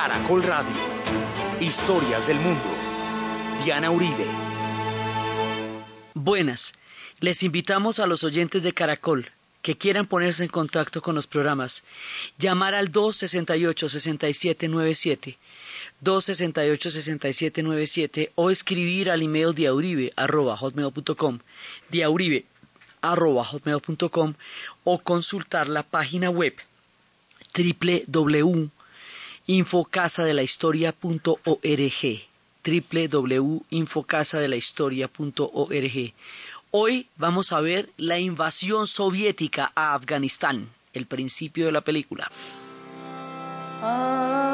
Caracol Radio. Historias del mundo. Diana Uribe. Buenas. Les invitamos a los oyentes de Caracol que quieran ponerse en contacto con los programas, llamar al 268-6797, 268-6797 o escribir al email diauribe.com, diauribe.com o consultar la página web www.infocasadelahistoria.org www.infocasadelahistoria.org Hoy vamos a ver la invasión soviética a Afganistán, el principio de la película. Ah.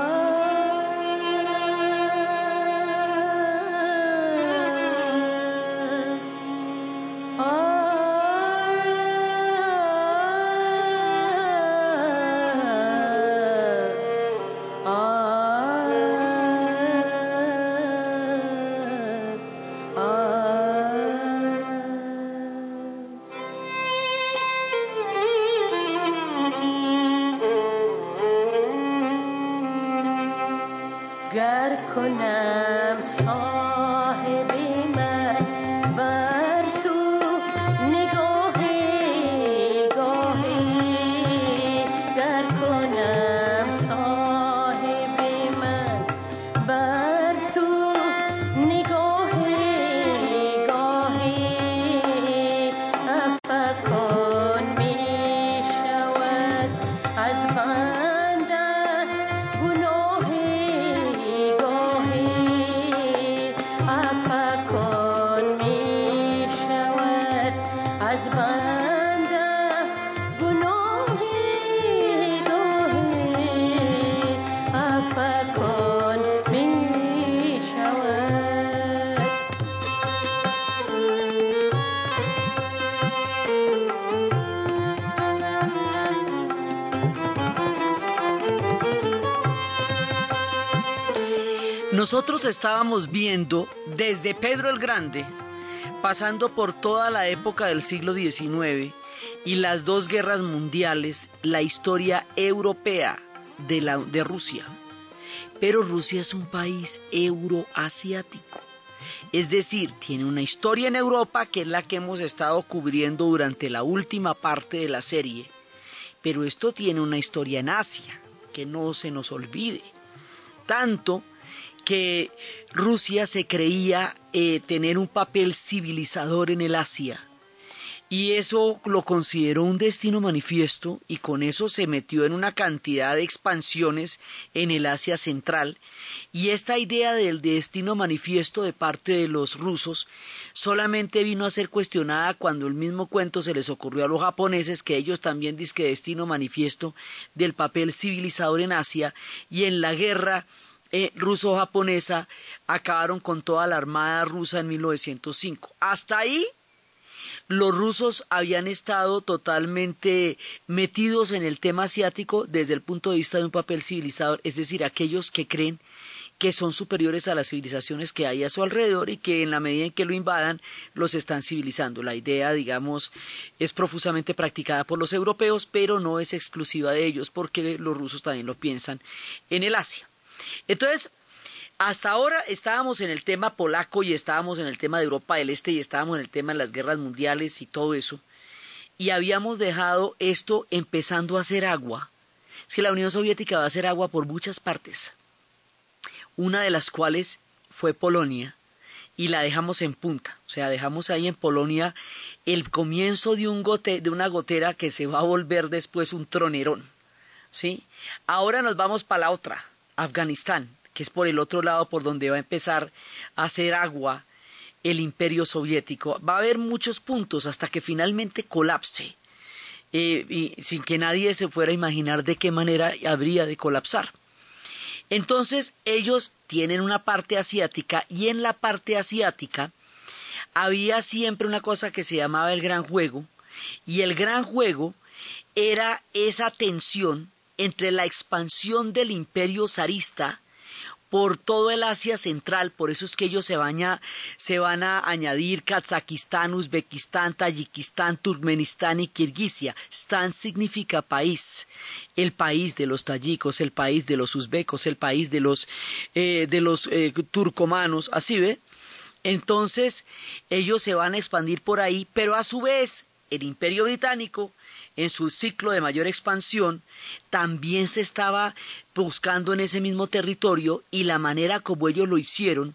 Nosotros estábamos viendo desde Pedro el Grande, pasando por toda la época del siglo XIX y las dos guerras mundiales, la historia europea de, la, de Rusia. Pero Rusia es un país euroasiático. Es decir, tiene una historia en Europa que es la que hemos estado cubriendo durante la última parte de la serie, pero esto tiene una historia en Asia, que no se nos olvide. Tanto que Rusia se creía eh, tener un papel civilizador en el Asia. Y eso lo consideró un destino manifiesto y con eso se metió en una cantidad de expansiones en el Asia Central. Y esta idea del destino manifiesto de parte de los rusos solamente vino a ser cuestionada cuando el mismo cuento se les ocurrió a los japoneses que ellos también que destino manifiesto del papel civilizador en Asia y en la guerra eh, ruso-japonesa acabaron con toda la armada rusa en 1905. Hasta ahí los rusos habían estado totalmente metidos en el tema asiático desde el punto de vista de un papel civilizador, es decir, aquellos que creen que son superiores a las civilizaciones que hay a su alrededor y que en la medida en que lo invadan los están civilizando. La idea, digamos, es profusamente practicada por los europeos, pero no es exclusiva de ellos porque los rusos también lo piensan en el Asia. Entonces, hasta ahora estábamos en el tema polaco y estábamos en el tema de Europa del Este y estábamos en el tema de las guerras mundiales y todo eso. Y habíamos dejado esto empezando a hacer agua. Es que la Unión Soviética va a hacer agua por muchas partes. Una de las cuales fue Polonia y la dejamos en punta. O sea, dejamos ahí en Polonia el comienzo de, un gote, de una gotera que se va a volver después un tronerón. ¿Sí? Ahora nos vamos para la otra Afganistán, que es por el otro lado por donde va a empezar a hacer agua el imperio soviético. Va a haber muchos puntos hasta que finalmente colapse, eh, y sin que nadie se fuera a imaginar de qué manera habría de colapsar. Entonces ellos tienen una parte asiática y en la parte asiática había siempre una cosa que se llamaba el gran juego y el gran juego era esa tensión entre la expansión del imperio zarista por todo el Asia Central, por eso es que ellos se van a, añadir Kazakistán, Uzbekistán, Tayikistán, Turkmenistán y Kirguisia. Stan significa país, el país de los tayikos, el país de los uzbecos, el país de los, eh, de los eh, turcomanos, así ve. Entonces ellos se van a expandir por ahí, pero a su vez el imperio británico en su ciclo de mayor expansión, también se estaba buscando en ese mismo territorio y la manera como ellos lo hicieron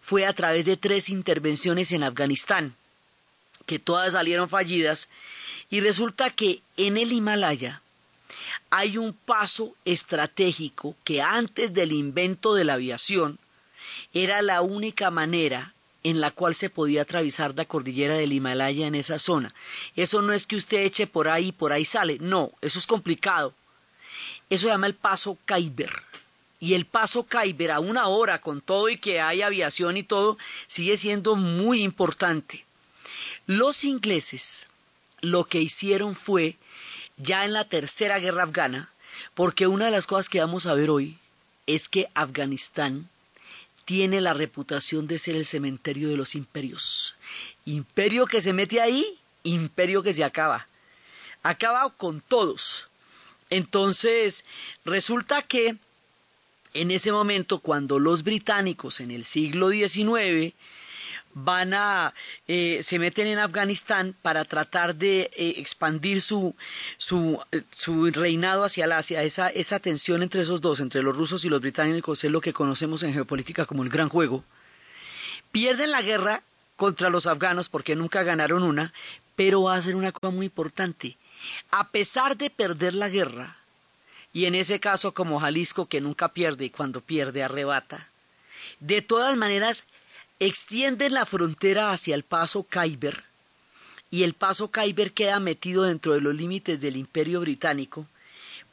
fue a través de tres intervenciones en Afganistán, que todas salieron fallidas, y resulta que en el Himalaya hay un paso estratégico que antes del invento de la aviación era la única manera en la cual se podía atravesar la cordillera del Himalaya en esa zona. Eso no es que usted eche por ahí y por ahí sale, no, eso es complicado. Eso se llama el paso Khyber. Y el paso Khyber a una hora con todo y que hay aviación y todo sigue siendo muy importante. Los ingleses lo que hicieron fue ya en la tercera guerra afgana, porque una de las cosas que vamos a ver hoy es que Afganistán tiene la reputación de ser el cementerio de los imperios. Imperio que se mete ahí, imperio que se acaba. Acaba con todos. Entonces, resulta que en ese momento, cuando los británicos en el siglo XIX van a eh, se meten en Afganistán para tratar de eh, expandir su, su, eh, su, reinado hacia el Asia. Esa, esa tensión entre esos dos, entre los rusos y los británicos, es lo que conocemos en geopolítica como el gran juego. Pierden la guerra contra los afganos porque nunca ganaron una, pero va a ser una cosa muy importante. A pesar de perder la guerra, y en ese caso como Jalisco que nunca pierde y cuando pierde arrebata, de todas maneras extienden la frontera hacia el paso Khyber y el paso Khyber queda metido dentro de los límites del imperio británico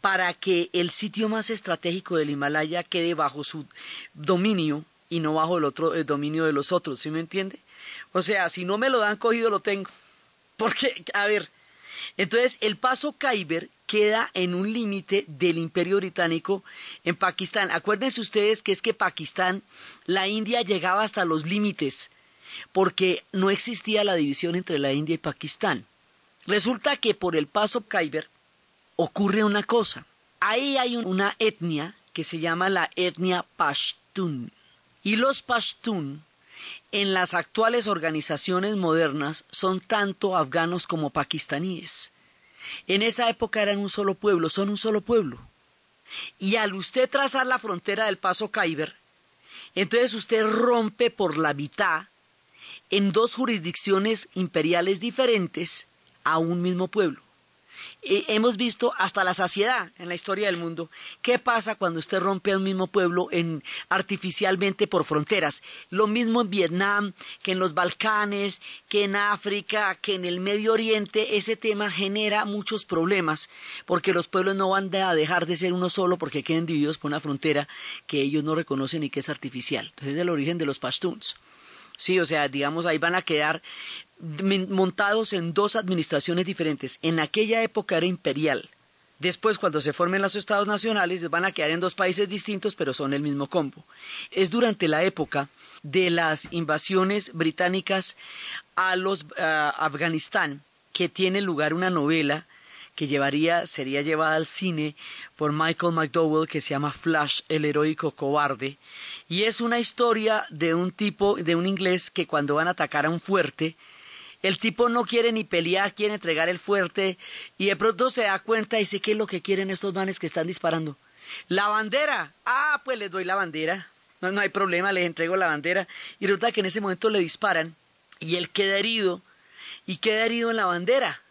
para que el sitio más estratégico del Himalaya quede bajo su dominio y no bajo el otro el dominio de los otros, ¿sí me entiende? O sea, si no me lo dan cogido lo tengo. Porque, a ver, entonces el paso Khyber queda en un límite del imperio británico en Pakistán. Acuérdense ustedes que es que Pakistán, la India llegaba hasta los límites porque no existía la división entre la India y Pakistán. Resulta que por el paso Khyber ocurre una cosa. Ahí hay una etnia que se llama la etnia Pashtun. Y los Pashtun en las actuales organizaciones modernas son tanto afganos como pakistaníes. En esa época eran un solo pueblo, son un solo pueblo. Y al usted trazar la frontera del paso Khyber, entonces usted rompe por la mitad en dos jurisdicciones imperiales diferentes a un mismo pueblo. Hemos visto hasta la saciedad en la historia del mundo. ¿Qué pasa cuando usted rompe a un mismo pueblo en, artificialmente por fronteras? Lo mismo en Vietnam, que en los Balcanes, que en África, que en el Medio Oriente. Ese tema genera muchos problemas porque los pueblos no van a dejar de ser uno solo porque queden divididos por una frontera que ellos no reconocen y que es artificial. Entonces es el origen de los Pashtuns. Sí, o sea, digamos, ahí van a quedar montados en dos administraciones diferentes. En aquella época era imperial. Después, cuando se formen los estados nacionales, van a quedar en dos países distintos, pero son el mismo combo. Es durante la época de las invasiones británicas a los Afganistán que tiene lugar una novela que llevaría, sería llevada al cine por Michael McDowell que se llama Flash, el heroico cobarde, y es una historia de un tipo, de un inglés que cuando van a atacar a un fuerte, el tipo no quiere ni pelear, quiere entregar el fuerte y de pronto se da cuenta y dice, ¿qué es lo que quieren estos manes que están disparando? La bandera. Ah, pues les doy la bandera. No, no hay problema, les entrego la bandera. Y resulta que en ese momento le disparan y él queda herido y queda herido en la bandera.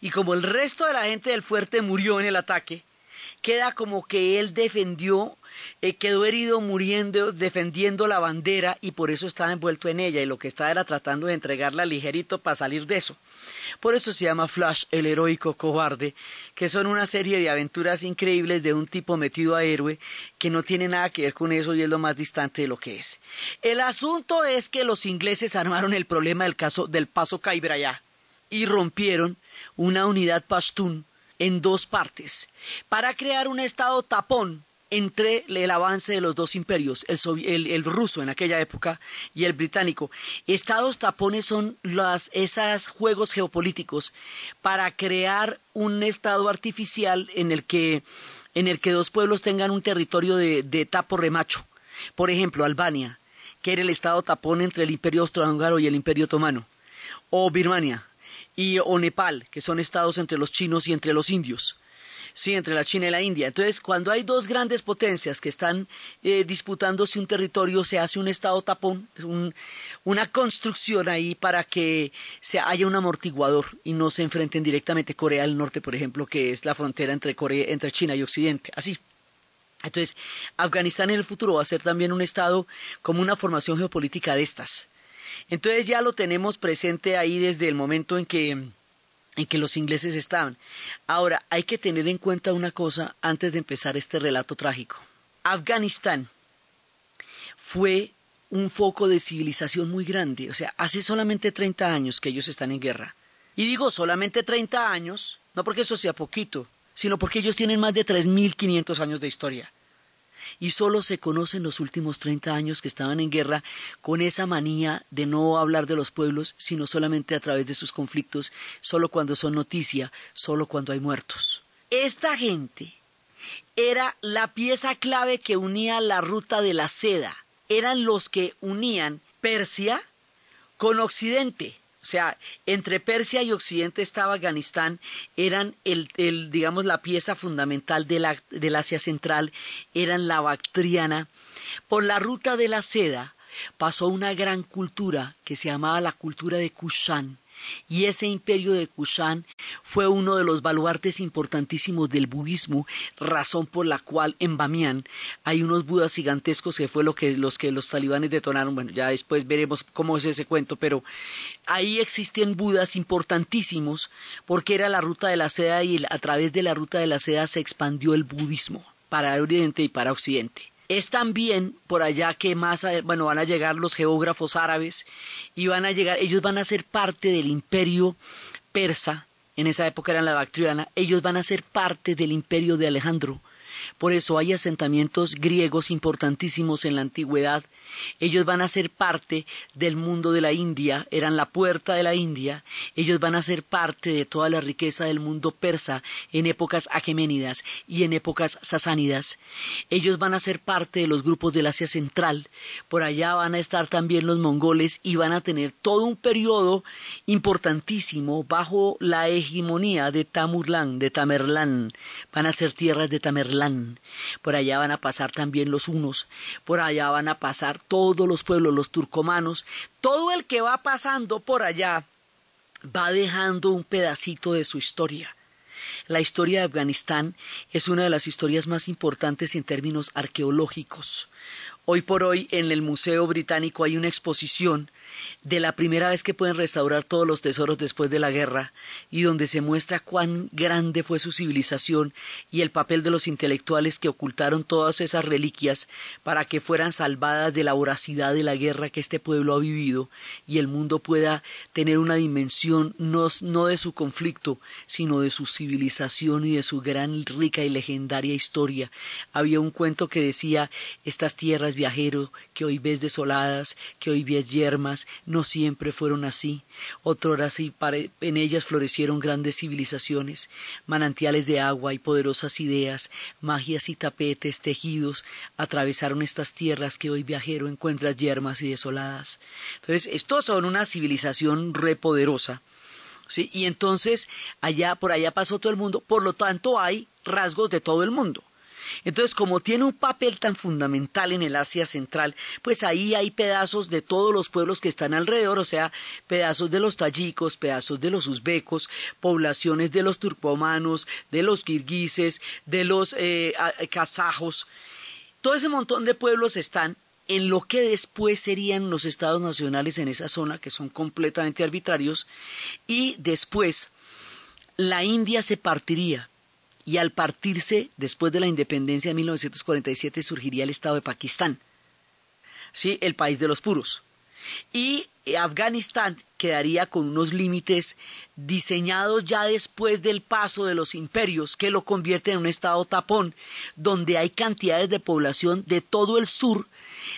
Y como el resto de la gente del fuerte murió en el ataque, queda como que él defendió eh, quedó herido muriendo, defendiendo la bandera y por eso estaba envuelto en ella y lo que estaba era tratando de entregarla ligerito para salir de eso. Por eso se llama Flash, el heroico cobarde, que son una serie de aventuras increíbles de un tipo metido a héroe que no tiene nada que ver con eso y es lo más distante de lo que es. El asunto es que los ingleses armaron el problema del caso del paso Caibrayá y rompieron una unidad pashtun en dos partes para crear un estado tapón entre el avance de los dos imperios, el, ruso en aquella época y el británico. Estados tapones son las, esos juegos geopolíticos para crear un estado artificial en el que, en el que dos pueblos tengan un territorio de, de tapo remacho. Por ejemplo, Albania, que era el estado tapón entre el imperio austrohúngaro y el imperio otomano, o Birmania, y, o Nepal, que son estados entre los chinos y entre los indios sí, entre la China y la India. Entonces, cuando hay dos grandes potencias que están eh, disputándose un territorio, se hace un estado tapón, una construcción ahí para que se haya un amortiguador y no se enfrenten directamente Corea del Norte, por ejemplo, que es la frontera entre, Corea, entre China y Occidente. Así. Entonces, Afganistán en el futuro va a ser también un estado como una formación geopolítica de estas. Entonces ya lo tenemos presente ahí desde el momento en que en que los ingleses estaban. Ahora, hay que tener en cuenta una cosa antes de empezar este relato trágico. Afganistán fue un foco de civilización muy grande, o sea, hace solamente 30 años que ellos están en guerra. Y digo solamente 30 años, no porque eso sea poquito, sino porque ellos tienen más de 3.500 años de historia y solo se conocen los últimos 30 años que estaban en guerra con esa manía de no hablar de los pueblos, sino solamente a través de sus conflictos, solo cuando son noticia, solo cuando hay muertos. Esta gente era la pieza clave que unía la ruta de la seda, eran los que unían Persia con Occidente. O sea, entre Persia y Occidente estaba Afganistán, eran el, el digamos, la pieza fundamental de la, del Asia Central, eran la Bactriana. Por la ruta de la seda pasó una gran cultura que se llamaba la cultura de Kushan, y ese imperio de Kushan fue uno de los baluartes importantísimos del budismo, razón por la cual en Bamiyan hay unos budas gigantescos que fue lo que los que los talibanes detonaron. Bueno, ya después veremos cómo es ese cuento, pero ahí existen budas importantísimos porque era la ruta de la seda y a través de la ruta de la seda se expandió el budismo para Oriente y para Occidente. Es también por allá que más, bueno, van a llegar los geógrafos árabes y van a llegar, ellos van a ser parte del imperio persa, en esa época eran la Bactriana, ellos van a ser parte del imperio de Alejandro. Por eso hay asentamientos griegos importantísimos en la antigüedad ellos van a ser parte del mundo de la India, eran la puerta de la India, ellos van a ser parte de toda la riqueza del mundo persa en épocas ageménidas y en épocas sasánidas. Ellos van a ser parte de los grupos del Asia Central, por allá van a estar también los mongoles y van a tener todo un periodo importantísimo bajo la hegemonía de Tamurlán, de Tamerlán. Van a ser tierras de Tamerlán. Por allá van a pasar también los unos, por allá van a pasar todos los pueblos, los turcomanos, todo el que va pasando por allá va dejando un pedacito de su historia. La historia de Afganistán es una de las historias más importantes en términos arqueológicos. Hoy por hoy en el Museo Británico hay una exposición de la primera vez que pueden restaurar todos los tesoros después de la guerra y donde se muestra cuán grande fue su civilización y el papel de los intelectuales que ocultaron todas esas reliquias para que fueran salvadas de la voracidad de la guerra que este pueblo ha vivido y el mundo pueda tener una dimensión no, no de su conflicto, sino de su civilización y de su gran, rica y legendaria historia. Había un cuento que decía estas tierras viajero que hoy ves desoladas, que hoy ves yermas, no siempre fueron así. Otrora sí, en ellas florecieron grandes civilizaciones, manantiales de agua y poderosas ideas, magias y tapetes tejidos atravesaron estas tierras que hoy viajero encuentras yermas y desoladas. Entonces, estos son una civilización repoderosa. ¿sí? Y entonces, allá, por allá pasó todo el mundo, por lo tanto hay rasgos de todo el mundo. Entonces, como tiene un papel tan fundamental en el Asia Central, pues ahí hay pedazos de todos los pueblos que están alrededor, o sea, pedazos de los tayikos, pedazos de los uzbecos, poblaciones de los turcomanos, de los kirguises, de los eh, kazajos. Todo ese montón de pueblos están en lo que después serían los estados nacionales en esa zona, que son completamente arbitrarios, y después la India se partiría y al partirse después de la independencia de 1947 surgiría el Estado de Pakistán, ¿sí? el país de los puros. y Afganistán quedaría con unos límites diseñados ya después del paso de los imperios que lo convierten en un estado tapón, donde hay cantidades de población de todo el sur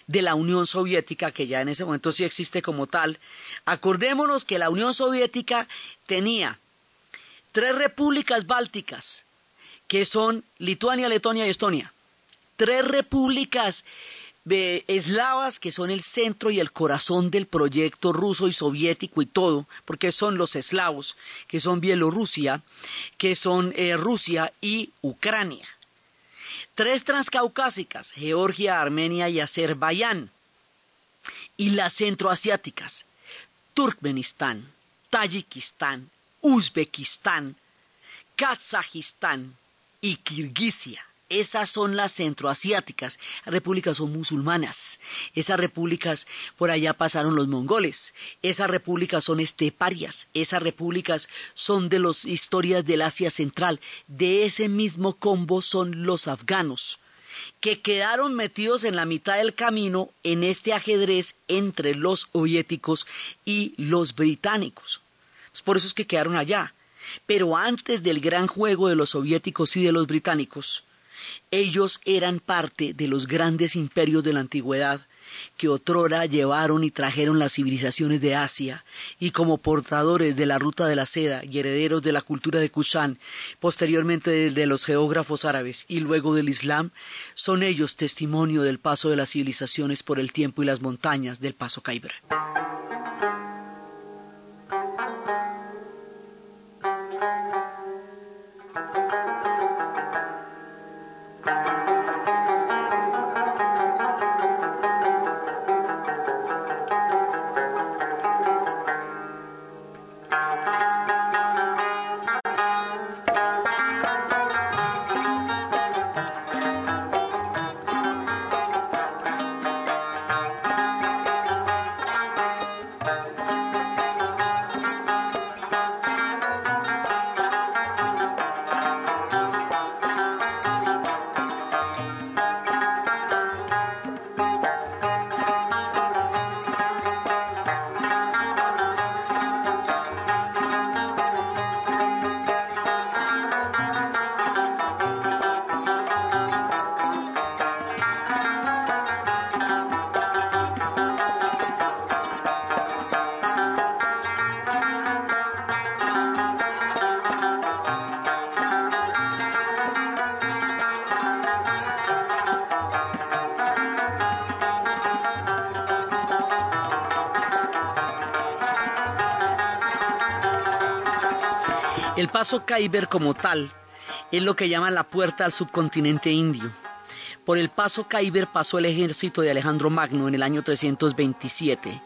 de la Unión Soviética, que ya en ese momento sí existe como tal. Acordémonos que la Unión Soviética tenía tres repúblicas bálticas, que son Lituania, Letonia y Estonia. Tres repúblicas eslavas que son el centro y el corazón del proyecto ruso y soviético y todo, porque son los eslavos, que son Bielorrusia, que son eh, Rusia y Ucrania. Tres transcaucásicas, Georgia, Armenia y Azerbaiyán. Y las centroasiáticas, Turkmenistán, Tayikistán, Uzbekistán, Kazajistán y Kirguisia. Esas son las centroasiáticas. Repúblicas son musulmanas. Esas repúblicas, por allá pasaron los mongoles. Esas repúblicas son esteparias. Esas repúblicas son de las historias del Asia Central. De ese mismo combo son los afganos que quedaron metidos en la mitad del camino en este ajedrez entre los soviéticos y los británicos. Por eso es que quedaron allá. Pero antes del gran juego de los soviéticos y de los británicos, ellos eran parte de los grandes imperios de la antigüedad que otrora llevaron y trajeron las civilizaciones de Asia, y como portadores de la ruta de la seda y herederos de la cultura de Kushan, posteriormente de los geógrafos árabes y luego del Islam, son ellos testimonio del paso de las civilizaciones por el tiempo y las montañas del paso Khyber. Paso Khyber como tal es lo que llaman la puerta al subcontinente indio. Por el paso Khyber pasó el ejército de Alejandro Magno en el año 327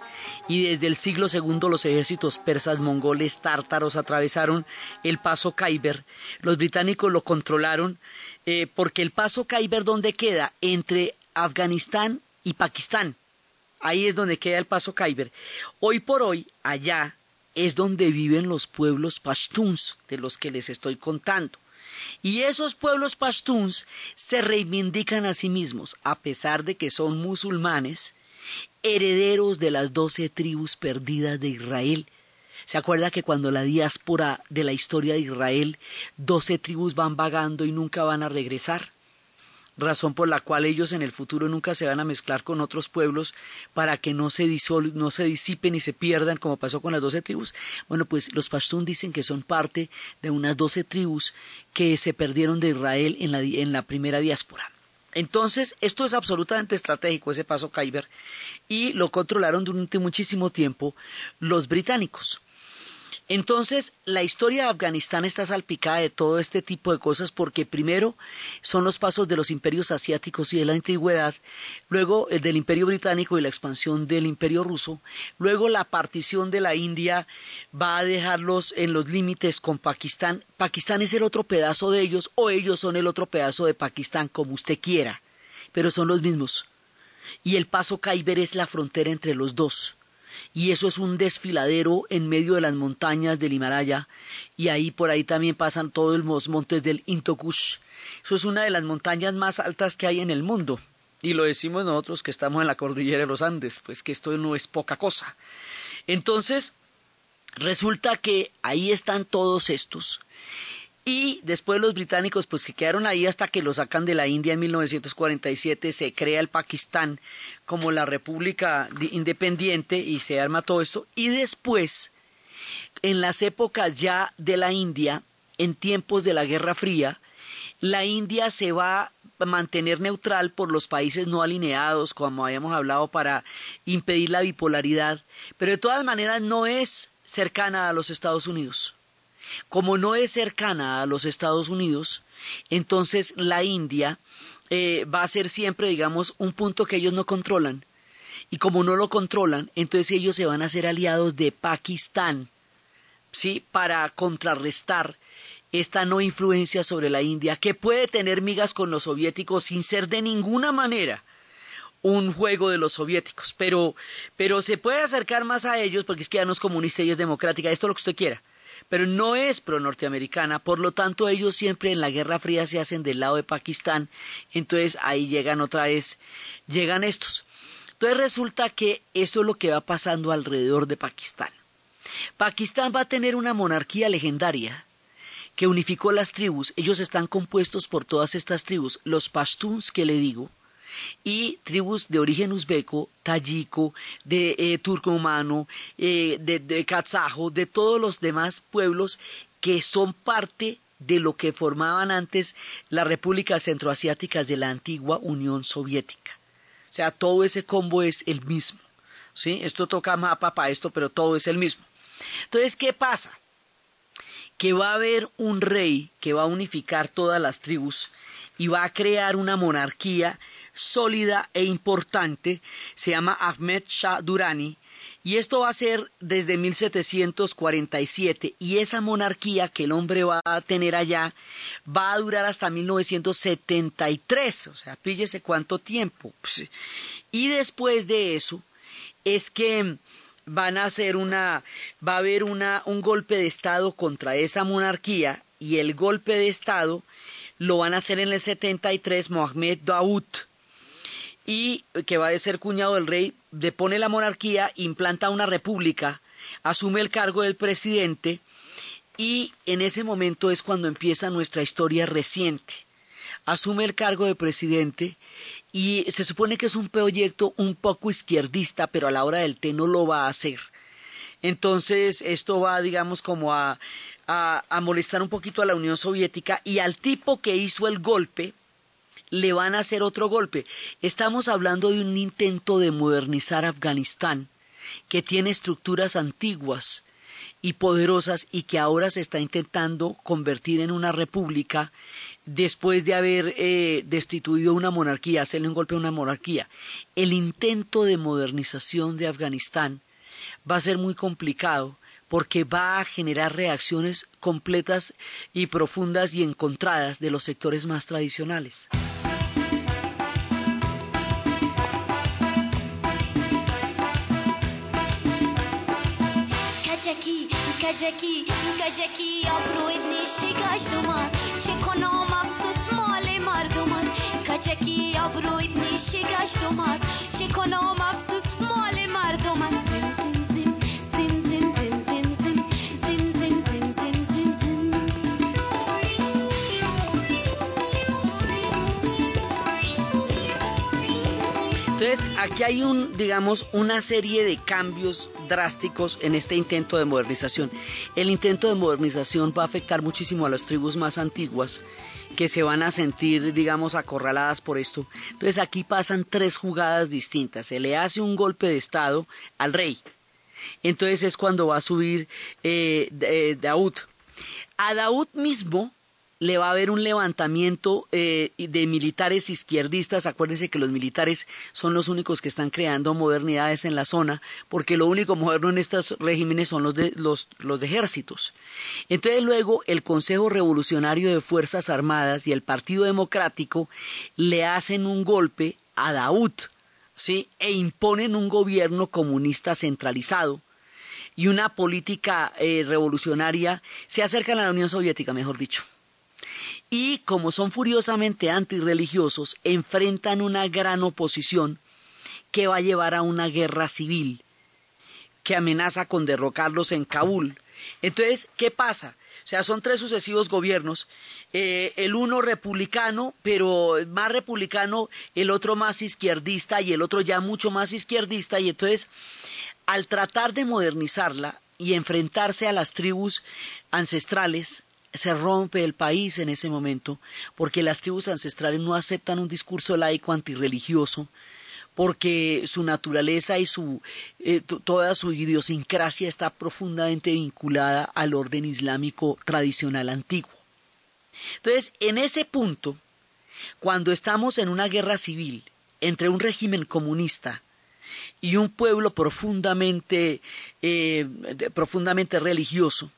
y desde el siglo II los ejércitos persas, mongoles, tártaros atravesaron el paso Khyber. Los británicos lo controlaron eh, porque el paso Khyber donde queda entre Afganistán y Pakistán. Ahí es donde queda el paso Khyber. Hoy por hoy, allá es donde viven los pueblos pashtuns de los que les estoy contando. Y esos pueblos pashtuns se reivindican a sí mismos, a pesar de que son musulmanes, herederos de las doce tribus perdidas de Israel. ¿Se acuerda que cuando la diáspora de la historia de Israel, doce tribus van vagando y nunca van a regresar? Razón por la cual ellos en el futuro nunca se van a mezclar con otros pueblos para que no se, no se disipen y se pierdan como pasó con las doce tribus. Bueno, pues los Pashtun dicen que son parte de unas doce tribus que se perdieron de Israel en la, en la primera diáspora. Entonces, esto es absolutamente estratégico, ese paso Khyber, y lo controlaron durante muchísimo tiempo los británicos. Entonces, la historia de Afganistán está salpicada de todo este tipo de cosas porque primero son los pasos de los imperios asiáticos y de la antigüedad, luego el del imperio británico y la expansión del imperio ruso, luego la partición de la India va a dejarlos en los límites con Pakistán. Pakistán es el otro pedazo de ellos o ellos son el otro pedazo de Pakistán, como usted quiera, pero son los mismos. Y el paso Khyber es la frontera entre los dos y eso es un desfiladero en medio de las montañas del Himalaya y ahí por ahí también pasan todos los montes del Intokush. Eso es una de las montañas más altas que hay en el mundo. Y lo decimos nosotros que estamos en la cordillera de los Andes, pues que esto no es poca cosa. Entonces, resulta que ahí están todos estos. Y después los británicos, pues que quedaron ahí hasta que lo sacan de la India en 1947, se crea el Pakistán como la república independiente y se arma todo esto. Y después, en las épocas ya de la India, en tiempos de la Guerra Fría, la India se va a mantener neutral por los países no alineados, como habíamos hablado, para impedir la bipolaridad, pero de todas maneras no es cercana a los Estados Unidos. Como no es cercana a los Estados Unidos, entonces la India eh, va a ser siempre, digamos, un punto que ellos no controlan. Y como no lo controlan, entonces ellos se van a ser aliados de Pakistán, ¿sí? Para contrarrestar esta no influencia sobre la India, que puede tener migas con los soviéticos sin ser de ninguna manera un juego de los soviéticos, pero, pero se puede acercar más a ellos porque es que ya no es comunista y es democrática, esto es lo que usted quiera, pero no es pro-norteamericana, por lo tanto ellos siempre en la Guerra Fría se hacen del lado de Pakistán, entonces ahí llegan otra vez, llegan estos. Entonces resulta que eso es lo que va pasando alrededor de Pakistán. Pakistán va a tener una monarquía legendaria que unificó las tribus. Ellos están compuestos por todas estas tribus, los pashtuns que le digo, y tribus de origen uzbeco, tayico, de eh, turcomano, eh, de, de kazajo, de todos los demás pueblos que son parte de lo que formaban antes las repúblicas centroasiáticas de la antigua Unión Soviética. O sea, todo ese combo es el mismo. ¿sí? Esto toca mapa para esto, pero todo es el mismo. Entonces, ¿qué pasa? Que va a haber un rey que va a unificar todas las tribus y va a crear una monarquía sólida e importante, se llama Ahmed Shah Durrani, y esto va a ser desde 1747, y esa monarquía que el hombre va a tener allá va a durar hasta 1973, o sea, píllese cuánto tiempo. Pues, y después de eso es que van a hacer una, va a haber una, un golpe de Estado contra esa monarquía, y el golpe de Estado lo van a hacer en el 73 Mohamed Daoud, y que va a ser cuñado del rey, depone la monarquía, implanta una república, asume el cargo del presidente y en ese momento es cuando empieza nuestra historia reciente. Asume el cargo de presidente y se supone que es un proyecto un poco izquierdista, pero a la hora del té no lo va a hacer. Entonces esto va, digamos, como a, a, a molestar un poquito a la Unión Soviética y al tipo que hizo el golpe, le van a hacer otro golpe. Estamos hablando de un intento de modernizar Afganistán, que tiene estructuras antiguas y poderosas y que ahora se está intentando convertir en una república después de haber eh, destituido una monarquía, hacerle un golpe a una monarquía. El intento de modernización de Afganistán va a ser muy complicado porque va a generar reacciones completas y profundas y encontradas de los sectores más tradicionales. کجکی کجکی آبروید نیشی گشت اومد چه کنم افسوس مال مردم است. کجکی آبروید نیشی گشت اومد چه کنم افسوس مال مردم است. Aquí hay un, digamos, una serie de cambios drásticos en este intento de modernización. El intento de modernización va a afectar muchísimo a las tribus más antiguas que se van a sentir, digamos, acorraladas por esto. Entonces aquí pasan tres jugadas distintas. Se le hace un golpe de Estado al rey. Entonces es cuando va a subir eh, eh Daud. A Daud mismo le va a haber un levantamiento eh, de militares izquierdistas. Acuérdense que los militares son los únicos que están creando modernidades en la zona, porque lo único moderno en estos regímenes son los de, los, ejércitos. Entonces luego el Consejo Revolucionario de Fuerzas Armadas y el Partido Democrático le hacen un golpe a Daud, ¿sí? e imponen un gobierno comunista centralizado y una política eh, revolucionaria, se acercan a la Unión Soviética, mejor dicho y como son furiosamente antirreligiosos, enfrentan una gran oposición que va a llevar a una guerra civil que amenaza con derrocarlos en Kabul. Entonces, ¿qué pasa? O sea, son tres sucesivos gobiernos, eh, el uno republicano, pero más republicano, el otro más izquierdista y el otro ya mucho más izquierdista, y entonces, al tratar de modernizarla y enfrentarse a las tribus ancestrales, se rompe el país en ese momento, porque las tribus ancestrales no aceptan un discurso laico antirreligioso, porque su naturaleza y su, eh, toda su idiosincrasia está profundamente vinculada al orden islámico tradicional antiguo. Entonces, en ese punto, cuando estamos en una guerra civil entre un régimen comunista y un pueblo profundamente, eh, profundamente religioso,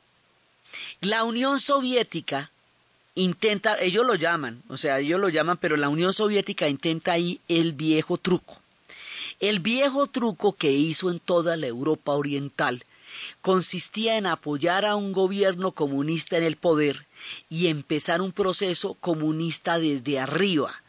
la Unión Soviética intenta, ellos lo llaman, o sea, ellos lo llaman, pero la Unión Soviética intenta ahí el viejo truco. El viejo truco que hizo en toda la Europa Oriental consistía en apoyar a un gobierno comunista en el poder y empezar un proceso comunista desde arriba,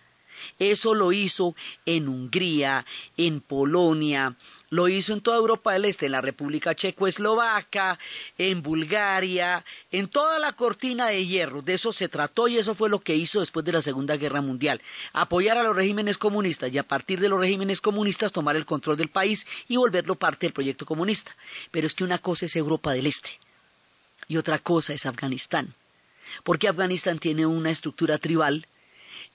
eso lo hizo en Hungría, en Polonia, lo hizo en toda Europa del Este, en la República Checoslovaca, en Bulgaria, en toda la cortina de hierro. De eso se trató y eso fue lo que hizo después de la Segunda Guerra Mundial. Apoyar a los regímenes comunistas y a partir de los regímenes comunistas tomar el control del país y volverlo parte del proyecto comunista. Pero es que una cosa es Europa del Este y otra cosa es Afganistán. Porque Afganistán tiene una estructura tribal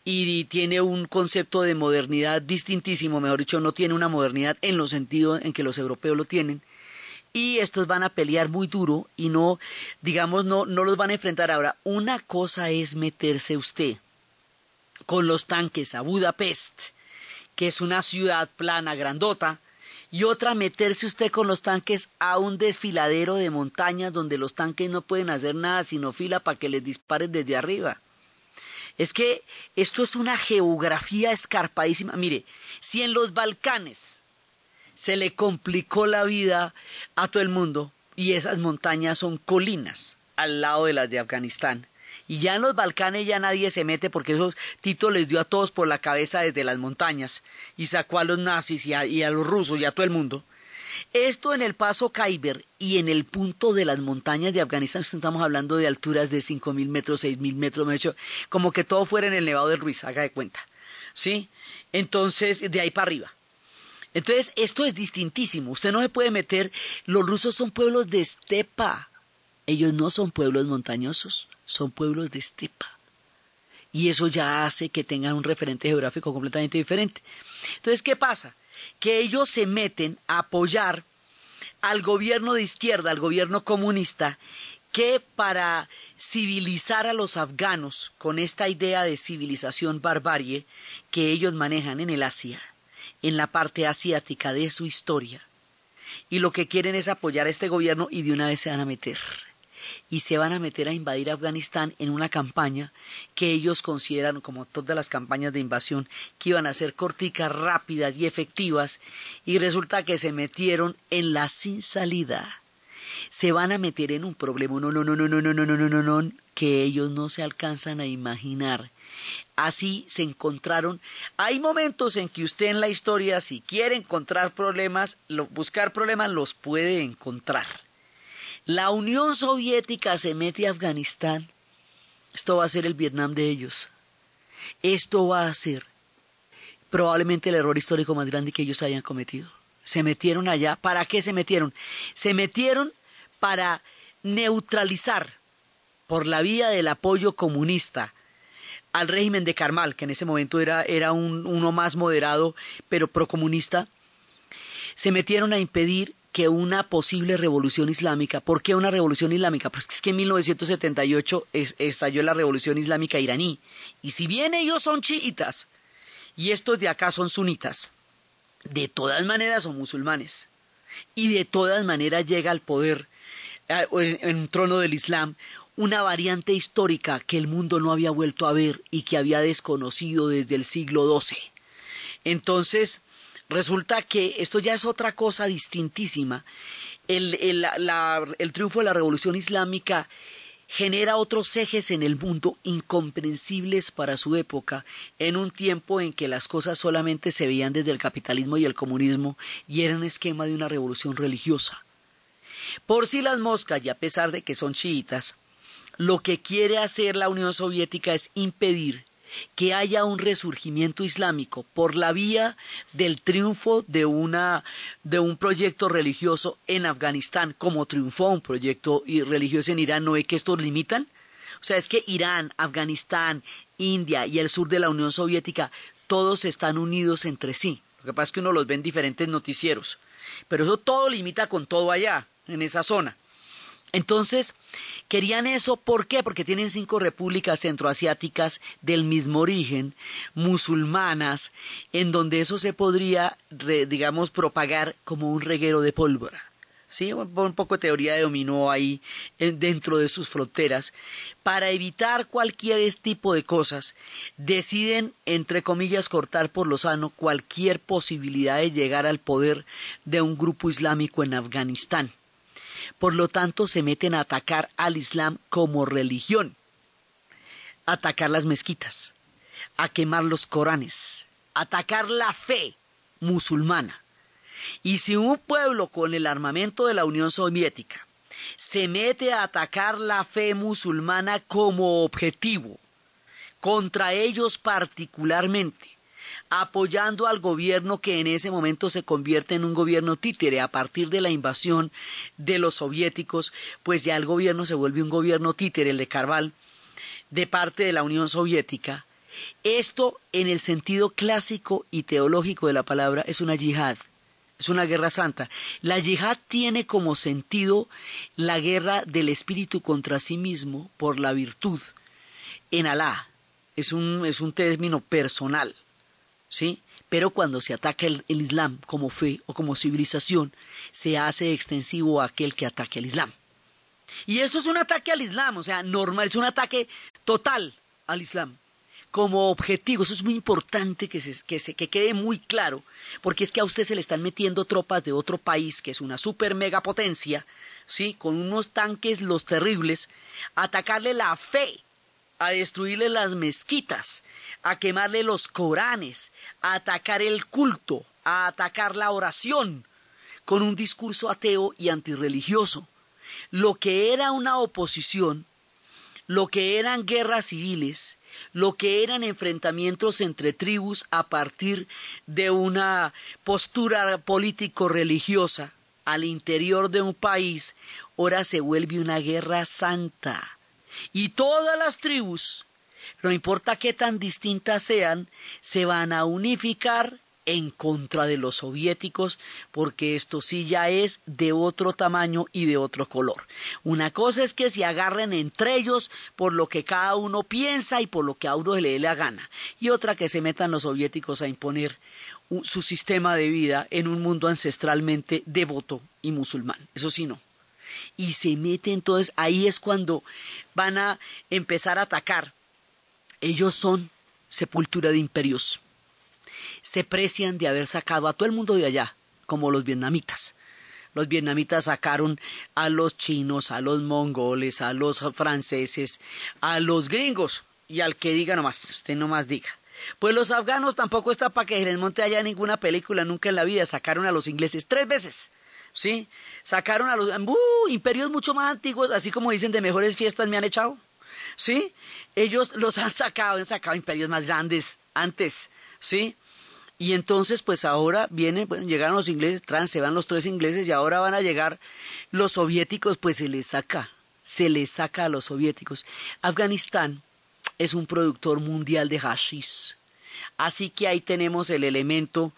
y tiene un concepto de modernidad distintísimo, mejor dicho, no tiene una modernidad en los sentidos en que los europeos lo tienen. Y estos van a pelear muy duro y no, digamos, no, no los van a enfrentar ahora. Una cosa es meterse usted con los tanques a Budapest, que es una ciudad plana, grandota, y otra meterse usted con los tanques a un desfiladero de montañas donde los tanques no pueden hacer nada sino fila para que les disparen desde arriba. Es que esto es una geografía escarpadísima. Mire, si en los Balcanes se le complicó la vida a todo el mundo y esas montañas son colinas al lado de las de Afganistán. Y ya en los Balcanes ya nadie se mete porque esos Tito les dio a todos por la cabeza desde las montañas y sacó a los nazis y a, y a los rusos y a todo el mundo. Esto en el paso Khyber y en el punto de las montañas de Afganistán, estamos hablando de alturas de 5.000 metros, 6.000 metros, hecho, como que todo fuera en el Nevado del Ruiz, haga de cuenta. ¿Sí? Entonces, de ahí para arriba. Entonces, esto es distintísimo. Usted no se puede meter. Los rusos son pueblos de estepa. Ellos no son pueblos montañosos, son pueblos de estepa. Y eso ya hace que tengan un referente geográfico completamente diferente. Entonces, ¿qué pasa? Que ellos se meten a apoyar al gobierno de izquierda, al gobierno comunista, que para civilizar a los afganos con esta idea de civilización barbarie que ellos manejan en el Asia, en la parte asiática de su historia, y lo que quieren es apoyar a este gobierno y de una vez se van a meter y se van a meter a invadir Afganistán en una campaña que ellos consideran, como todas las campañas de invasión, que iban a ser corticas, rápidas y efectivas, y resulta que se metieron en la sin salida. Se van a meter en un problema, no, no, no, no, no, no, no, no, no, no, no, que ellos no se alcanzan a imaginar. Así se encontraron. Hay momentos en que usted en la historia, si quiere encontrar problemas, buscar problemas, los puede encontrar la Unión Soviética se mete a Afganistán, esto va a ser el Vietnam de ellos. Esto va a ser probablemente el error histórico más grande que ellos hayan cometido. Se metieron allá. ¿Para qué se metieron? Se metieron para neutralizar por la vía del apoyo comunista al régimen de Karmal, que en ese momento era, era un, uno más moderado, pero procomunista, se metieron a impedir que una posible revolución islámica. ¿Por qué una revolución islámica? Pues es que en 1978 estalló la revolución islámica iraní. Y si bien ellos son chiitas y estos de acá son sunitas, de todas maneras son musulmanes. Y de todas maneras llega al poder, eh, en, un trono del Islam, una variante histórica que el mundo no había vuelto a ver y que había desconocido desde el siglo XII. Entonces, Resulta que esto ya es otra cosa distintísima. El, triunfo de la revolución islámica genera otros ejes en el mundo incomprensibles para su época, en un tiempo en que las cosas solamente se veían desde el capitalismo y el comunismo y era un esquema de una revolución religiosa. Por si las moscas, y a pesar de que son chiitas, lo que quiere hacer la Unión Soviética es impedir que haya un resurgimiento islámico por la vía del triunfo de una de un proyecto religioso en Afganistán, como triunfó un proyecto religioso en Irán, ¿no ve que estos limitan? O sea, es que Irán, Afganistán, India y el sur de la Unión Soviética, todos están unidos entre sí. Lo que pasa es que uno los ve en diferentes noticieros. Pero eso todo limita con todo allá, en esa zona. Entonces, querían eso, ¿por qué? Porque tienen cinco repúblicas centroasiáticas del mismo origen, musulmanas, en donde eso se podría, digamos, propagar como un reguero de pólvora. ¿Sí? Un poco de teoría de dominó ahí dentro de sus fronteras. Para evitar cualquier tipo de cosas, deciden, entre comillas, cortar por lo sano cualquier posibilidad de llegar al poder de un grupo islámico en Afganistán. Por lo tanto, se meten a atacar al Islam como religión, atacar las mezquitas, a quemar los Coranes, atacar la fe musulmana. Y si un pueblo con el armamento de la Unión Soviética se mete a atacar la fe musulmana como objetivo, contra ellos particularmente, apoyando al gobierno que en ese momento se convierte en un gobierno títere a partir de la invasión de los soviéticos, pues ya el gobierno se vuelve un gobierno títere, el de Carval, de parte de la Unión Soviética. Esto, en el sentido clásico y teológico de la palabra, es una yihad, es una guerra santa. La yihad tiene como sentido la guerra del espíritu contra sí mismo por la virtud en Alá. Es un, es un término personal. ¿Sí? Pero cuando se ataca el, Islam como fe o como civilización, se hace extensivo a aquel que ataque al Islam. Y esto es un ataque al Islam, o sea, normal, es un ataque total al Islam como objetivo. Eso es muy importante que, se, que, se, que quede muy claro, porque es que a usted se le están metiendo tropas de otro país, que es una super megapotencia, ¿sí? con unos tanques los terribles, atacarle la fe, a destruirle las mezquitas, a quemarle los Coranes, a atacar el culto, a atacar la oración, con un discurso ateo y antirreligioso. Lo que era una oposición, lo que eran guerras civiles, lo que eran enfrentamientos entre tribus a partir de una postura político-religiosa al interior de un país, ahora se vuelve una guerra santa. Y todas las tribus no importa qué tan distintas sean, se van a unificar en contra de los soviéticos, porque esto sí ya es de otro tamaño y de otro color. Una cosa es que se agarren entre ellos por lo que cada uno piensa y por lo que a uno le dé la gana, y otra que se metan los soviéticos a imponer su sistema de vida en un mundo ancestralmente devoto y musulmán. Eso sí no. Y se mete entonces, ahí es cuando van a empezar a atacar ellos son sepultura de imperios. Se precian de haber sacado a todo el mundo de allá, como los vietnamitas. Los vietnamitas sacaron a los chinos, a los mongoles, a los franceses, a los gringos y al que diga nomás, usted nomás diga. Pues los afganos tampoco está para que les monte allá ninguna película nunca en la vida. Sacaron a los ingleses tres veces. ¿Sí? Sacaron a los uh, imperios mucho más antiguos, así como dicen de mejores fiestas me han echado. ¿sí? Ellos los han sacado, han sacado imperios más grandes antes, ¿sí? Y entonces, pues ahora vienen, bueno, llegaron los ingleses, trans, se van los tres ingleses y ahora van a llegar los soviéticos, pues se les saca, se les saca a los soviéticos. Afganistán es un productor mundial de hashish. Así que ahí tenemos el elemento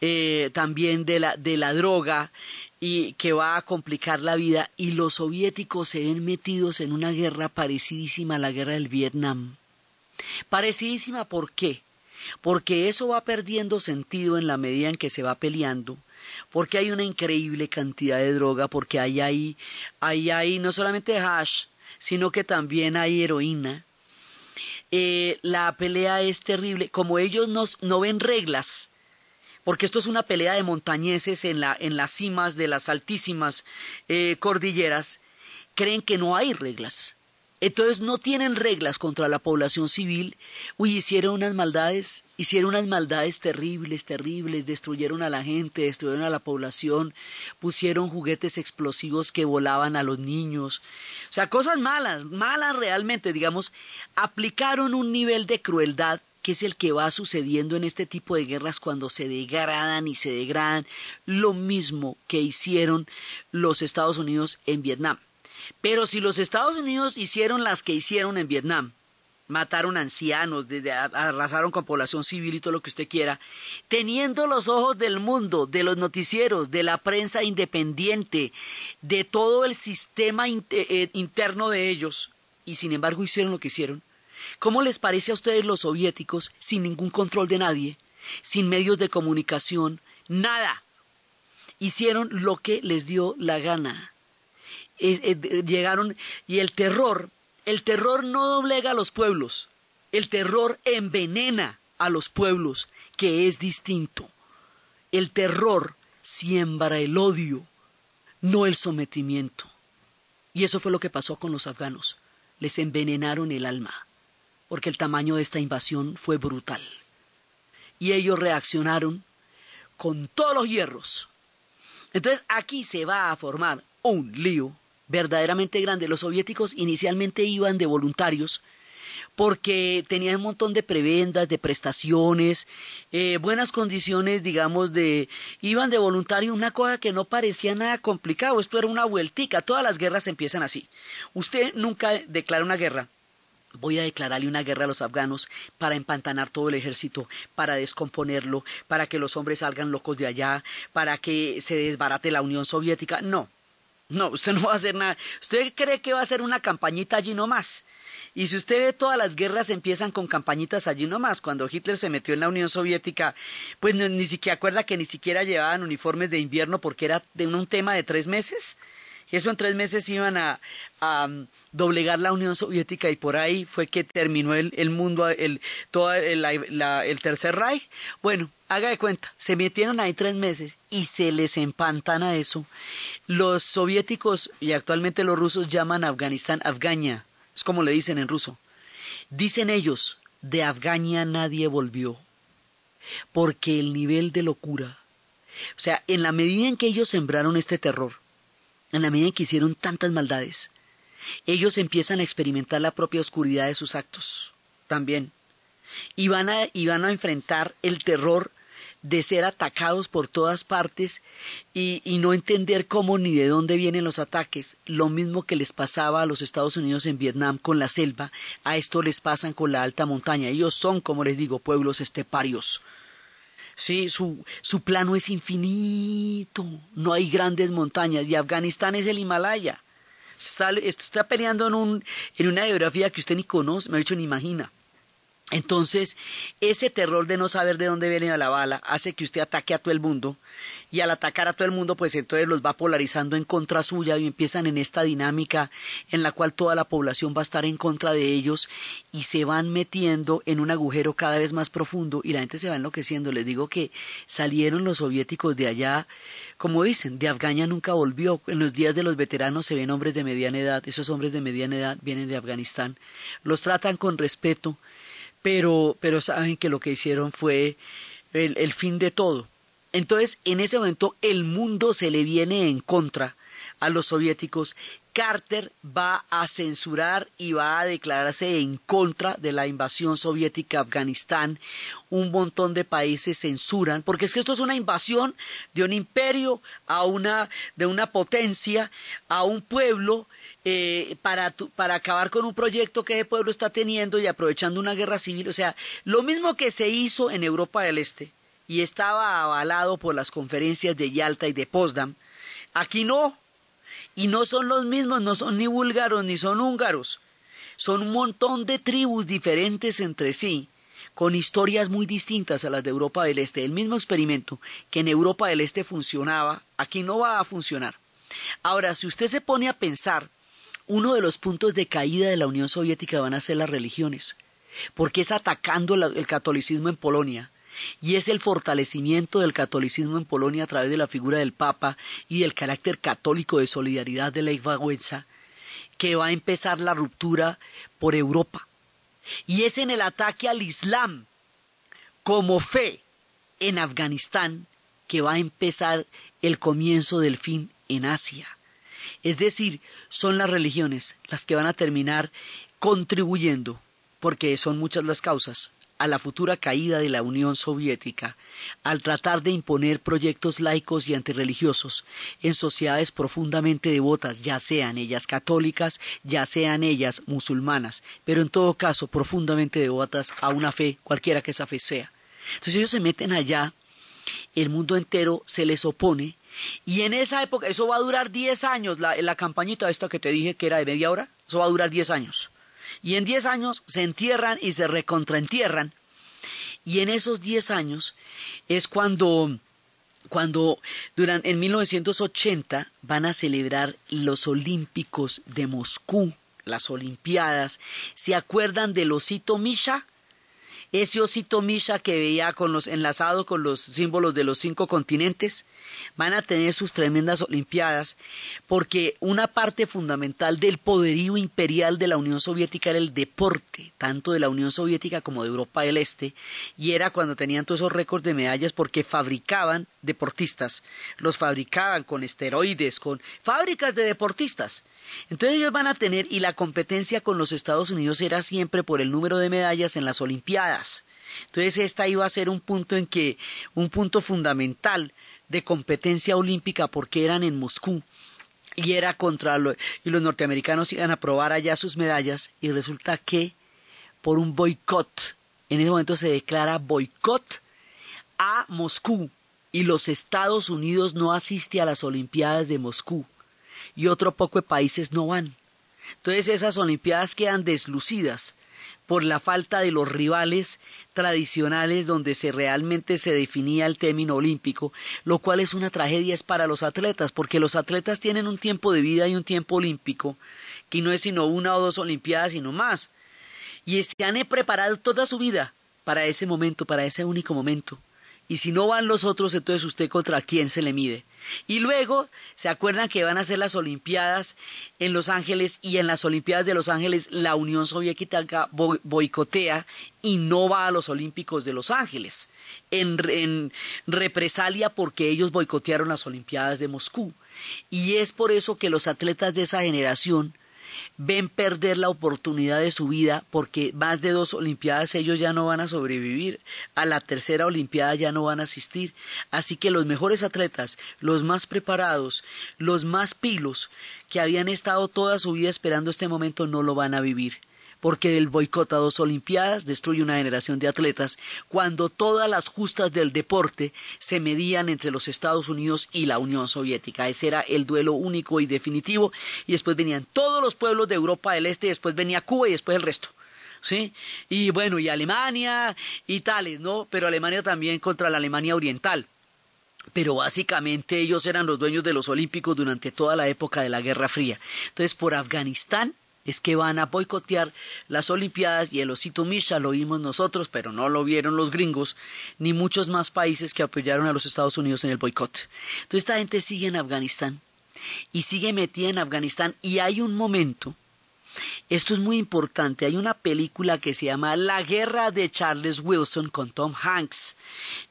eh, también de la, de la droga y que va a complicar la vida y los soviéticos se ven metidos en una guerra parecidísima a la guerra del Vietnam. Parecidísima ¿por qué? Porque eso va perdiendo sentido en la medida en que se va peleando, porque hay una increíble cantidad de droga, porque hay ahí, hay ahí no solamente hash, sino que también hay heroína. Eh, la pelea es terrible, como ellos no ven reglas, porque esto es una pelea de montañeses en, la, en las cimas de las altísimas eh, cordilleras, creen que no hay reglas. Entonces no tienen reglas contra la población civil. Uy, hicieron unas maldades, hicieron unas maldades terribles, terribles, destruyeron a la gente, destruyeron a la población, pusieron juguetes explosivos que volaban a los niños. O sea, cosas malas, malas realmente, digamos, aplicaron un nivel de crueldad que es el que va sucediendo en este tipo de guerras cuando se degradan y se degradan, lo mismo que hicieron los Estados Unidos en Vietnam. Pero si los Estados Unidos hicieron las que hicieron en Vietnam, mataron ancianos, arrasaron con población civil y todo lo que usted quiera, teniendo los ojos del mundo, de los noticieros, de la prensa independiente, de todo el sistema eh, interno de ellos, y sin embargo hicieron lo que hicieron. ¿Cómo les parece a ustedes los soviéticos sin ningún control de nadie, sin medios de comunicación, nada? Hicieron lo que les dio la gana. Eh, llegaron y el terror, el terror no doblega a los pueblos, el terror envenena a los pueblos, que es distinto. El terror siembra el odio, no el sometimiento. Y eso fue lo que pasó con los afganos. Les envenenaron el alma, porque el tamaño de esta invasión fue brutal. Y ellos reaccionaron con todos los hierros. Entonces aquí se va a formar un lío verdaderamente grande. Los soviéticos inicialmente iban de voluntarios porque tenían un montón de prebendas, de prestaciones, eh, buenas condiciones, digamos, de... iban de voluntario, una cosa que no parecía nada complicado, esto era una vueltica, todas las guerras empiezan así. Usted nunca declara una guerra, Voy a declararle una guerra a los afganos para empantanar todo el ejército, para descomponerlo, para que los hombres salgan locos de allá, para que se desbarate la Unión Soviética. No, no, usted no va a hacer nada. Usted cree que va a hacer una campañita allí nomás. Y si usted ve todas las guerras empiezan con campañitas allí nomás. Cuando Hitler se metió en la Unión Soviética, pues ni siquiera acuerda que ni siquiera llevaban uniformes de invierno porque era de un, tema de tres meses. Eso en tres meses iban a, um, doblegar la Unión Soviética y por ahí fue que terminó el, mundo, el, todo el, tercer Reich. Bueno, haga de cuenta, se metieron ahí tres meses y se les empantana eso. Los soviéticos y actualmente los rusos llaman Afganistán Afgania, es como le dicen en ruso. Dicen ellos, de Afgania nadie volvió, porque el nivel de locura, o sea, en la medida en que ellos sembraron este terror, en la medida en que hicieron tantas maldades, ellos empiezan a experimentar la propia oscuridad de sus actos también. Y van a, y van a enfrentar el terror de ser atacados por todas partes y, y, no entender cómo ni de dónde vienen los ataques. Lo mismo que les pasaba a los Estados Unidos en Vietnam con la selva, a esto les pasan con la alta montaña. Ellos son, como les digo, pueblos esteparios. Sí, su, su plano es infinito, no hay grandes montañas y Afganistán es el Himalaya. Está, está peleando en, un, en una geografía que usted ni conoce, me ha dicho ni imagina. Entonces, ese terror de no saber de dónde viene la bala hace que usted ataque a todo el mundo y al atacar a todo el mundo, pues entonces los va polarizando en contra suya y empiezan en esta dinámica en la cual toda la población va a estar en contra de ellos y se van metiendo en un agujero cada vez más profundo y la gente se va enloqueciendo. Les digo que salieron los soviéticos de allá, como dicen, de Afgania nunca volvió. En los días de los veteranos se ven hombres de mediana edad, esos hombres de mediana edad vienen de Afganistán, los tratan con respeto pero, pero saben que lo que hicieron fue el, el fin de todo. Entonces, en ese momento, el mundo se le viene en contra a los soviéticos. Carter va a censurar y va a declararse en contra de la invasión soviética a Afganistán. Un montón de países censuran, porque es que esto es una invasión de un imperio a una, de una potencia, a un pueblo eh, para, para acabar con un proyecto que ese pueblo está teniendo y aprovechando una guerra civil. O sea, lo mismo que se hizo en Europa del Este y estaba avalado por las conferencias de Yalta y de Potsdam, aquí no. Y no son los mismos, no son ni búlgaros ni son húngaros. Son un montón de tribus diferentes entre sí, con historias muy distintas a las de Europa del Este. El mismo experimento que en Europa del Este funcionaba, aquí no va a funcionar. Ahora, si usted se pone a pensar uno de los puntos de caída de la Unión Soviética van a ser las religiones, porque es atacando el catolicismo en Polonia y es el fortalecimiento del catolicismo en Polonia a través de la figura del Papa y del carácter católico de solidaridad de la Wałęsa que va a empezar la ruptura por Europa. Y es en el ataque al Islam como fe en Afganistán que va a empezar el comienzo del fin en Asia. Es decir, son las religiones las que van a terminar contribuyendo, porque son muchas las causas, a la futura caída de la Unión Soviética, al tratar de imponer proyectos laicos y antirreligiosos en sociedades profundamente devotas, ya sean ellas católicas, ya sean ellas musulmanas, pero en todo caso profundamente devotas a una fe, cualquiera que esa fe sea. Entonces ellos se meten allá, el mundo entero se les opone, y en esa época, eso va a durar 10 años, la, la campañita esta que te dije que era de media hora, eso va a durar 10 años. Y en 10 años se entierran y se recontraentierran. Y en esos 10 años es cuando, cuando durante, en 1980 van a celebrar los Olímpicos de Moscú, las Olimpiadas. ¿Se acuerdan del osito Misha? Ese osito Misha que veía con los enlazado con los símbolos de los cinco continentes, van a tener sus tremendas olimpiadas, porque una parte fundamental del poderío imperial de la Unión Soviética era el deporte, tanto de la Unión Soviética como de Europa del Este, y era cuando tenían todos esos récords de medallas porque fabricaban deportistas, los fabricaban con esteroides, con fábricas de deportistas. Entonces ellos van a tener, y la competencia con los Estados Unidos era siempre por el número de medallas en las Olimpiadas. Entonces esta iba a ser un punto en que, un punto fundamental de competencia olímpica porque eran en Moscú y era contra lo, y los norteamericanos iban a probar allá sus medallas y resulta que por un boicot, en ese momento se declara boicot a Moscú y los Estados Unidos no asiste a las Olimpiadas de Moscú y otro poco de países no van. Entonces esas Olimpiadas quedan deslucidas por la falta de los rivales tradicionales donde se realmente se definía el término olímpico, lo cual es una tragedia para los atletas, porque los atletas tienen un tiempo de vida y un tiempo olímpico, que no es sino una o dos olimpiadas, sino más. Y se han preparado toda su vida para ese momento, para ese único momento. Y si no van los otros, entonces usted contra quién se le mide. Y luego, ¿se acuerdan que van a ser las Olimpiadas en Los Ángeles y en las Olimpiadas de Los Ángeles la Unión Soviética boicotea y no va a los Olímpicos de Los Ángeles en represalia porque ellos boicotearon las Olimpiadas de Moscú? Y es por eso que los atletas de esa generación ven perder la oportunidad de su vida porque más de dos Olimpiadas ellos ya no van a sobrevivir, a la tercera Olimpiada ya no van a asistir. Así que los mejores atletas, los más preparados, los más pilos, que habían estado toda su vida esperando este momento, no lo van a vivir porque el boicot a dos Olimpiadas destruye una generación de atletas cuando todas las justas del deporte se medían entre los Estados Unidos y la Unión Soviética. Ese era el duelo único y definitivo y después venían todos los pueblos de Europa del Este, después venía Cuba y después el resto. ¿Sí? Y bueno, y Alemania y tales, ¿no? Pero Alemania también contra la Alemania Oriental pero básicamente ellos eran los dueños de los Olímpicos durante toda la época de la Guerra Fría. Entonces, por Afganistán es que van a boicotear las Olimpiadas y el osito Misha lo vimos nosotros, pero no lo vieron los gringos, ni muchos más países que apoyaron a los Estados Unidos en el boicot. Entonces esta gente sigue en Afganistán y sigue metida en Afganistán y hay un momento, esto es muy importante, hay una película que se llama La guerra de Charles Wilson con Tom Hanks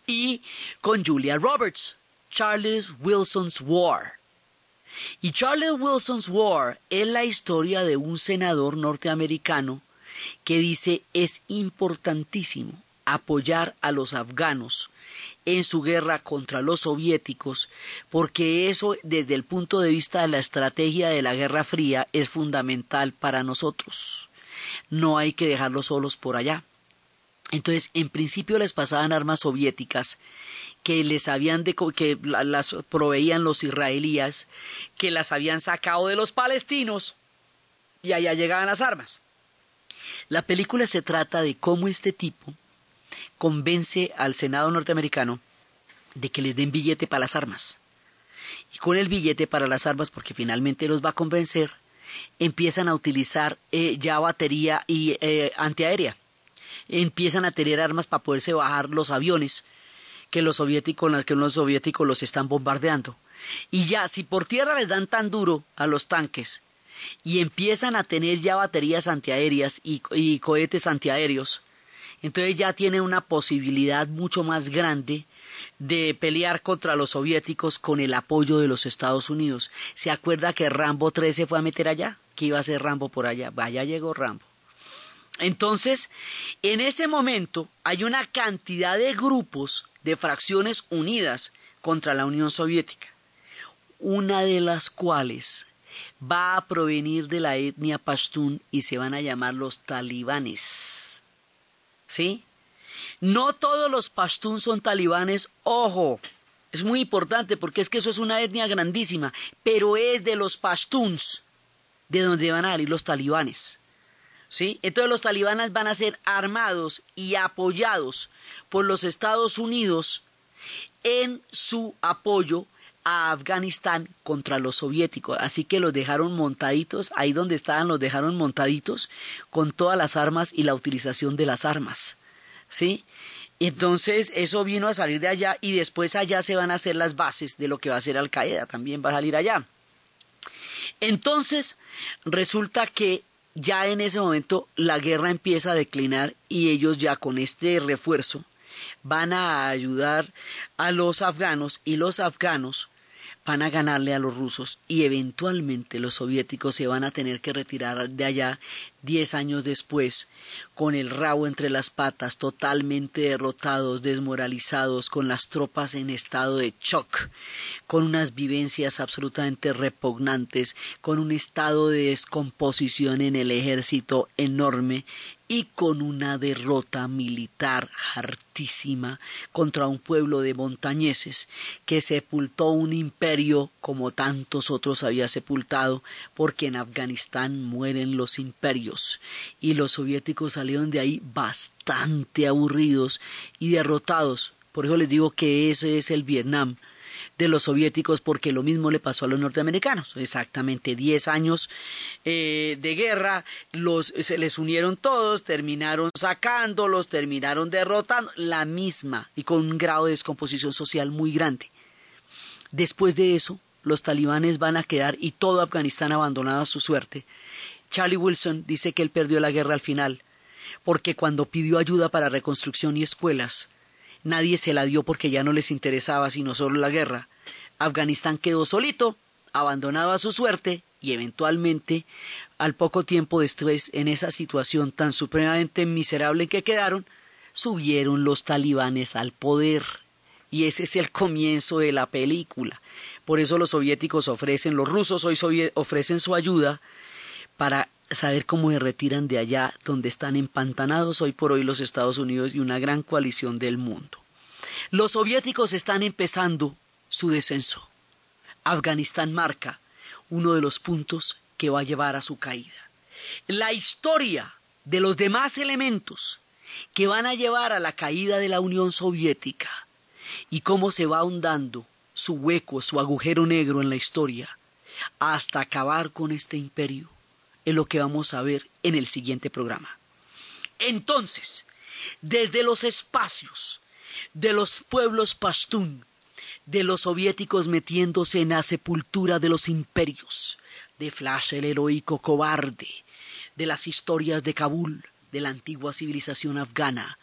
y con Julia Roberts, Charles Wilson's War. Y Charles Wilson's War es la historia de un senador norteamericano que dice es importantísimo apoyar a los afganos en su guerra contra los soviéticos, porque eso desde el punto de vista de la estrategia de la Guerra Fría es fundamental para nosotros. No hay que dejarlos solos por allá. Entonces, en principio les pasaban armas soviéticas que les habían de, que las proveían los israelíes, que las habían sacado de los palestinos y allá llegaban las armas. La película se trata de cómo este tipo convence al Senado norteamericano de que les den billete para las armas. Y con el billete para las armas, porque finalmente los va a convencer, empiezan a utilizar eh, ya batería y eh, antiaérea. Empiezan a tener armas para poderse bajar los aviones que los soviéticos, que los soviéticos los están bombardeando. Y ya, si por tierra les dan tan duro a los tanques y empiezan a tener ya baterías antiaéreas y, y cohetes antiaéreos, entonces ya tienen una posibilidad mucho más grande de pelear contra los soviéticos con el apoyo de los Estados Unidos. ¿Se acuerda que Rambo 3 se fue a meter allá? Que iba a ser Rambo por allá. Vaya llegó Rambo. Entonces, en ese momento hay una cantidad de grupos, de fracciones unidas contra la Unión Soviética, una de las cuales va a provenir de la etnia pashtun y se van a llamar los talibanes. ¿Sí? No todos los pashtun son talibanes, ojo, es muy importante porque es que eso es una etnia grandísima, pero es de los pashtuns de donde van a salir los talibanes. Entonces los talibanes van a ser armados y apoyados por los Estados Unidos en su apoyo a Afganistán contra los soviéticos. Así que los dejaron montaditos, ahí donde estaban los dejaron montaditos con todas las armas y la utilización de las armas. ¿sí? Entonces eso vino a salir de allá y después allá se van a hacer las bases de lo que va a ser Al Qaeda, también va a salir allá. Entonces resulta que ya en ese momento la guerra empieza a declinar y ellos ya con este refuerzo van a ayudar a los afganos y los afganos van a ganarle a los rusos y eventualmente los soviéticos se van a tener que retirar de allá diez años después, con el rabo entre las patas, totalmente derrotados, desmoralizados, con las tropas en estado de shock, con unas vivencias absolutamente repugnantes, con un estado de descomposición en el ejército enorme y con una derrota militar hartísima contra un pueblo de montañeses que sepultó un imperio como tantos otros había sepultado, porque en Afganistán mueren los imperios y los soviéticos salieron de ahí bastante aburridos y derrotados. Por eso les digo que ese es el Vietnam de los soviéticos porque lo mismo le pasó a los norteamericanos. Exactamente diez años eh, de guerra, los, se les unieron todos, terminaron sacándolos, terminaron derrotando, la misma y con un grado de descomposición social muy grande. Después de eso, los talibanes van a quedar y todo Afganistán abandonado a su suerte. Charlie Wilson dice que él perdió la guerra al final, porque cuando pidió ayuda para reconstrucción y escuelas, nadie se la dio porque ya no les interesaba sino solo la guerra. Afganistán quedó solito, abandonado a su suerte, y eventualmente, al poco tiempo después, en esa situación tan supremamente miserable en que quedaron, subieron los talibanes al poder. Y ese es el comienzo de la película. Por eso los soviéticos ofrecen, los rusos hoy ofrecen su ayuda para saber cómo se retiran de allá donde están empantanados hoy por hoy los Estados Unidos y una gran coalición del mundo. Los soviéticos están empezando su descenso. Afganistán marca uno de los puntos que va a llevar a su caída. La historia de los demás elementos que van a llevar a la caída de la Unión Soviética y cómo se va ahondando su hueco, su agujero negro en la historia, hasta acabar con este imperio es lo que vamos a ver en el siguiente programa. Entonces, desde los espacios de los pueblos pastún, de los soviéticos metiéndose en la sepultura de los imperios, de Flash el heroico cobarde, de las historias de Kabul, de la antigua civilización afgana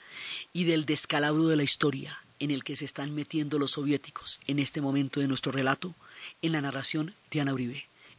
y del descalabro de la historia en el que se están metiendo los soviéticos en este momento de nuestro relato, en la narración Diana Uribe